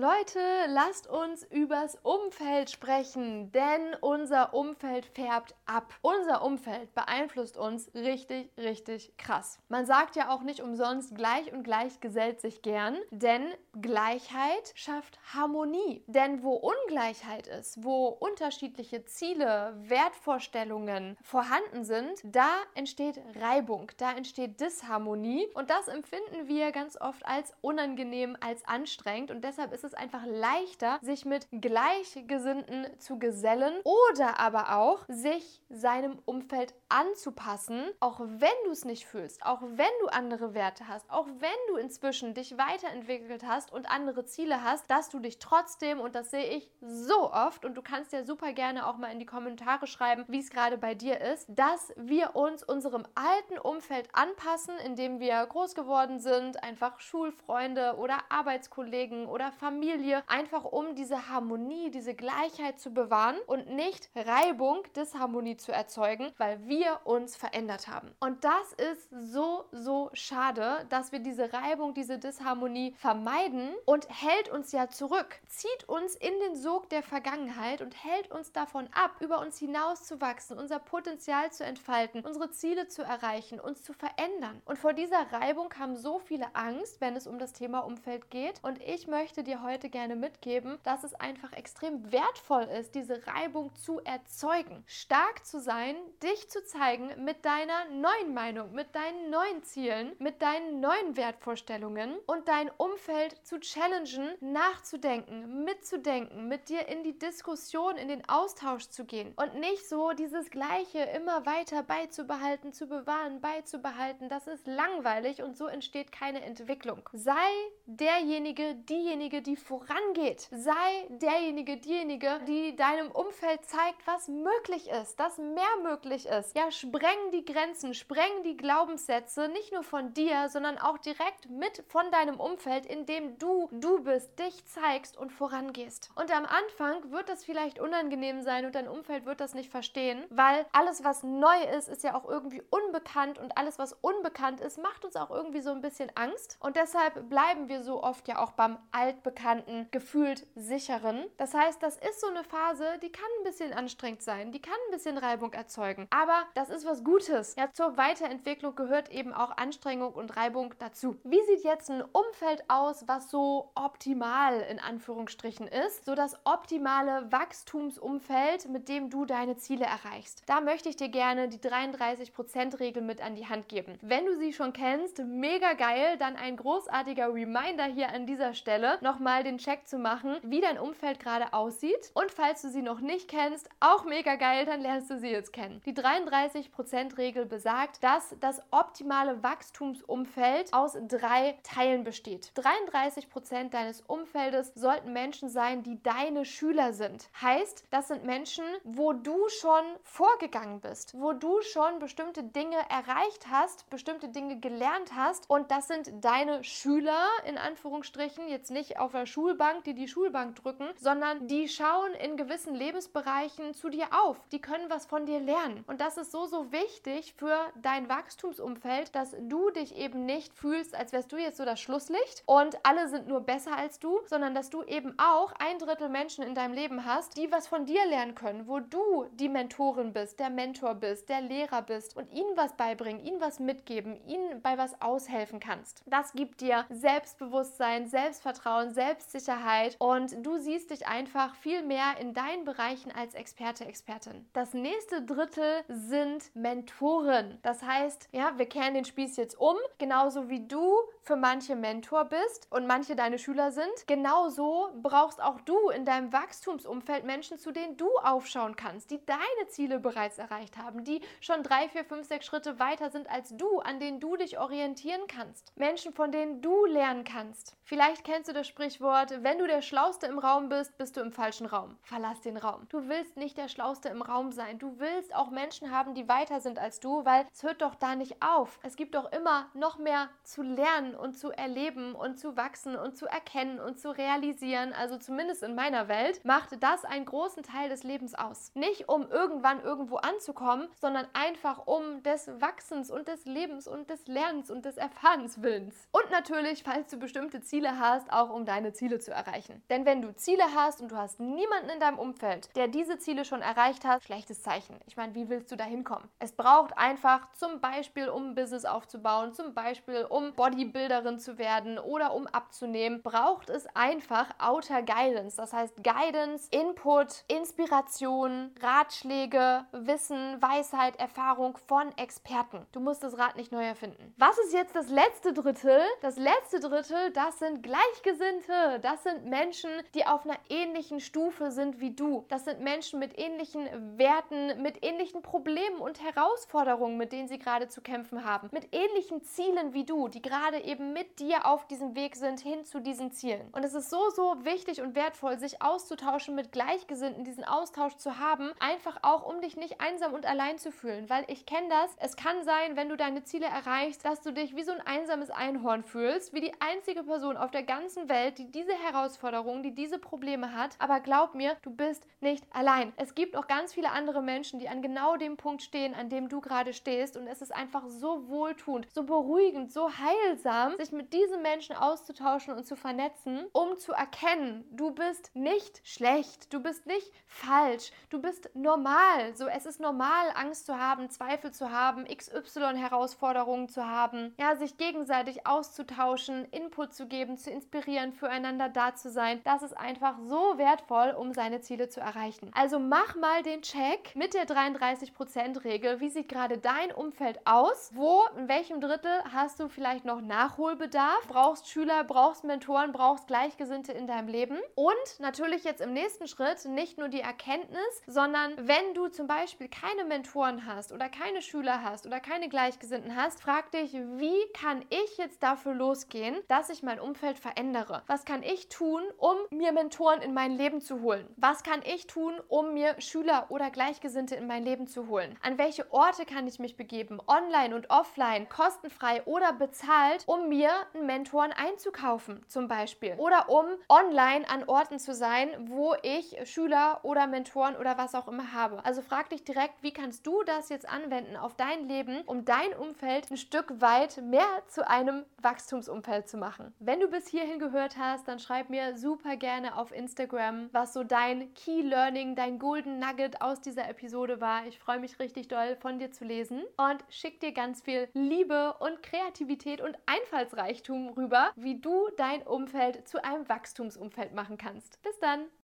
Leute, lasst uns übers Umfeld sprechen, denn unser Umfeld färbt ab. Unser Umfeld beeinflusst uns richtig, richtig krass. Man sagt ja auch nicht umsonst, gleich und gleich gesellt sich gern, denn Gleichheit schafft Harmonie. Denn wo Ungleichheit ist, wo unterschiedliche Ziele, Wertvorstellungen vorhanden sind, da entsteht Reibung, da entsteht Disharmonie und das empfinden wir ganz oft als unangenehm, als anstrengend und deshalb ist es einfach leichter, sich mit Gleichgesinnten zu gesellen oder aber auch sich seinem Umfeld anzupassen, auch wenn du es nicht fühlst, auch wenn du andere Werte hast, auch wenn du inzwischen dich weiterentwickelt hast und andere Ziele hast, dass du dich trotzdem, und das sehe ich so oft, und du kannst ja super gerne auch mal in die Kommentare schreiben, wie es gerade bei dir ist, dass wir uns unserem alten Umfeld anpassen, in dem wir groß geworden sind, einfach Schulfreunde oder Arbeitskollegen oder Familie, einfach um diese Harmonie, diese Gleichheit zu bewahren und nicht Reibung, Disharmonie zu erzeugen, weil wir uns verändert haben. Und das ist so, so schade, dass wir diese Reibung, diese Disharmonie vermeiden und hält uns ja zurück, zieht uns in den Sog der Vergangenheit und hält uns davon ab, über uns hinauszuwachsen, unser Potenzial zu entfalten, unsere Ziele zu erreichen, uns zu verändern. Und vor dieser Reibung haben so viele Angst, wenn es um das Thema Umfeld geht. Und ich möchte dir heute gerne mitgeben, dass es einfach extrem wertvoll ist, diese Reibung zu erzeugen. Stark zu sein, dich zu zeigen mit deiner neuen Meinung, mit deinen neuen Zielen, mit deinen neuen Wertvorstellungen und dein Umfeld zu challengen, nachzudenken, mitzudenken, mit dir in die Diskussion, in den Austausch zu gehen und nicht so dieses Gleiche immer weiter beizubehalten, zu bewahren, beizubehalten. Das ist langweilig und so entsteht keine Entwicklung. Sei derjenige, diejenige, die vorangeht. Sei derjenige, diejenige, die deinem Umfeld zeigt, was möglich ist, dass mehr möglich ist. Ja, spreng die Grenzen, spreng die Glaubenssätze, nicht nur von dir, sondern auch direkt mit von deinem Umfeld, indem du du bist, dich zeigst und vorangehst. Und am Anfang wird das vielleicht unangenehm sein und dein Umfeld wird das nicht verstehen, weil alles, was neu ist, ist ja auch irgendwie unbekannt und alles, was unbekannt ist, macht uns auch irgendwie so ein bisschen Angst. Und deshalb bleiben wir so oft ja auch beim altbekannten, gefühlt sicheren. Das heißt, das ist so eine Phase, die kann ein bisschen anstrengend sein, die kann ein bisschen Reibung erzeugen. Aber das ist was Gutes. Ja, zur Weiterentwicklung gehört eben auch Anstrengung und Reibung dazu. Wie sieht jetzt ein Umfeld aus, was so optimal in Anführungsstrichen ist? So das optimale Wachstumsumfeld, mit dem du deine Ziele erreichst. Da möchte ich dir gerne die 33%-Regel mit an die Hand geben. Wenn du sie schon kennst, mega geil, dann ein großartiger Reminder hier an dieser Stelle, nochmal den Check zu machen, wie dein Umfeld gerade aussieht. Und falls du sie noch nicht kennst, auch mega geil, dann lernst du sie jetzt kennen. Die 33%-Regel besagt, dass das optimale Wachstumsumfeld aus drei Teilen besteht. 33% deines Umfeldes sollten Menschen sein, die deine Schüler sind. Heißt, das sind Menschen, wo du schon vorgegangen bist, wo du schon bestimmte Dinge erreicht hast, bestimmte Dinge gelernt hast und das sind deine Schüler in Anführungsstrichen, jetzt nicht auf der Schulbank, die die Schulbank drücken, sondern die schauen in gewissen Lebensbereichen zu dir auf. Die können was von dir lernen und das ist so so wichtig für dein Wachstumsumfeld, dass du dich eben nicht fühlst, als wärst du jetzt so das Schlusslicht und alle sind nur besser als du, sondern dass du eben auch ein Drittel Menschen in deinem Leben hast, die was von dir lernen können, wo du die Mentorin bist, der Mentor bist, der Lehrer bist und ihnen was beibringen, ihnen was mitgeben, ihnen bei was aushelfen kannst. Das gibt dir Selbstbewusstsein, Selbstvertrauen, Selbstsicherheit und du siehst dich einfach viel mehr in deinen Bereichen als Experte, Expertin. Das nächste Drittel sind Mentoren. Das heißt, ja, wir kehren den Spieß jetzt um, genauso wie du für manche Mentor bist und manche deine Schüler sind, genauso brauchst auch du in deinem Wachstumsumfeld Menschen, zu denen du aufschauen kannst, die deine Ziele bereits erreicht haben, die schon drei, vier, fünf, sechs Schritte weiter sind als du, an denen du dich orientieren kannst. Menschen, von denen du lernen kannst. Vielleicht kennst du das Sprichwort, wenn du der Schlauste im Raum bist, bist du im falschen Raum. Verlass den Raum. Du willst nicht der Schlauste im Raum sein. Du willst auch Menschen haben, die weiter sind als du, weil es hört doch da nicht auf. Es gibt doch immer noch mehr zu lernen und zu erleben und zu wachsen und zu erkennen und zu realisieren. Also zumindest in meiner Welt macht das einen großen Teil des Lebens aus. Nicht um irgendwann irgendwo anzukommen, sondern einfach um des Wachsens und des Lebens und des Lernens und des Erfahrens willens. Und natürlich, falls du bestimmte Ziele hast, auch um deine Ziele zu erreichen. Denn wenn du Ziele hast und du hast niemanden in deinem Umfeld, der diese Ziele schon erreicht hat, schlechtes Zeichen. Ich meine, wie willst du da hinkommen? Es braucht einfach zum Beispiel, um ein Business aufzubauen, zum Beispiel, um Bodybuilderin zu werden oder um abzunehmen, braucht es einfach Outer Guidance. Das heißt Guidance, Input, Inspiration, Ratschläge, Wissen, Weisheit, Erfahrung von Experten. Du musst das Rad nicht neu erfinden. Was ist jetzt das letzte Drittel? Das letzte Drittel, das sind Gleichgesinnte. Das sind Menschen, die auf einer ähnlichen Stufe sind wie du. Das sind Menschen mit ähnlichen Werten, mit ähnlichen Problemen und Herausforderungen, mit denen sie gerade zu kämpfen haben. Mit ähnlichen Zielen wie du, die gerade eben mit dir auf diesem Weg sind hin zu diesen Zielen. Und es ist so, so wichtig und wertvoll, sich auszutauschen mit Gleichgesinnten, diesen Austausch zu haben, einfach auch, um dich nicht einsam und allein zu fühlen. Weil ich kenne das, es kann sein, wenn du deine Ziele erreichst, dass du dich wie so ein einsames Einhorn fühlst, wie die einzige Person auf der ganzen Welt, die diese Herausforderungen, die diese Probleme hat. Aber glaub mir, du bist nicht allein. Es gibt auch ganz viele andere Menschen, die an genau dem Punkt stehen, an dem du gerade stehst. Und es ist einfach so wohltuend, so beruhigend, so heilsam, sich mit diesen Menschen auszutauschen und zu vernetzen, um zu erkennen, du bist nicht schlecht, du bist nicht falsch, du bist normal. So, es ist normal, Angst zu haben, Zweifel zu haben, XY-Herausforderungen zu haben, ja, sich gegenseitig auszutauschen, Input zu geben, zu inspirieren, füreinander da zu sein. Das ist einfach so wertvoll, um seine Ziele zu erreichen. Also mach mal den Check mit der 33%-Regel. Wie sieht gerade dein Umfeld aus? Wo, in welchem Drittel hast du vielleicht noch Nachholbedarf? Brauchst Schüler, brauchst Mentoren, brauchst Gleichgesinnte in deinem Leben? Und natürlich jetzt im nächsten Schritt nicht nur die Erkenntnis, sondern wenn du zum Beispiel keine Mentoren hast oder keine Schüler hast oder keine Gleichgesinnten hast, frag dich, wie kann ich jetzt dafür losgehen, dass ich mein Umfeld verändere? Was kann ich tun, um mir Mentoren in mein Leben zu holen? Was kann ich tun, um mir Schüler oder Gleichgesinnte in mein Leben zu holen? An welche Orte kann ich mich begeben? Online und offline, kostenfrei oder bezahlt, um mir einen Mentoren einzukaufen, zum Beispiel. Oder um online an Orten zu sein, wo ich Schüler oder Mentoren oder was auch immer habe. Also frag dich direkt, wie kannst du das jetzt anwenden auf dein Leben, um dein Umfeld ein Stück weit mehr zu einem Wachstumsumfeld zu machen. Wenn du bis hierhin gehört hast, dann schreib mir super gerne auf Instagram, was so dein Key Learning, dein Golden Nugget aus dieser Episode war. Ich freue mich richtig doll von dir zu lesen und schick dir ganz viel Liebe und Kreativität und Einfallsreichtum rüber, wie du dein Umfeld zu einem Wachstumsumfeld machen kannst. Bis dann!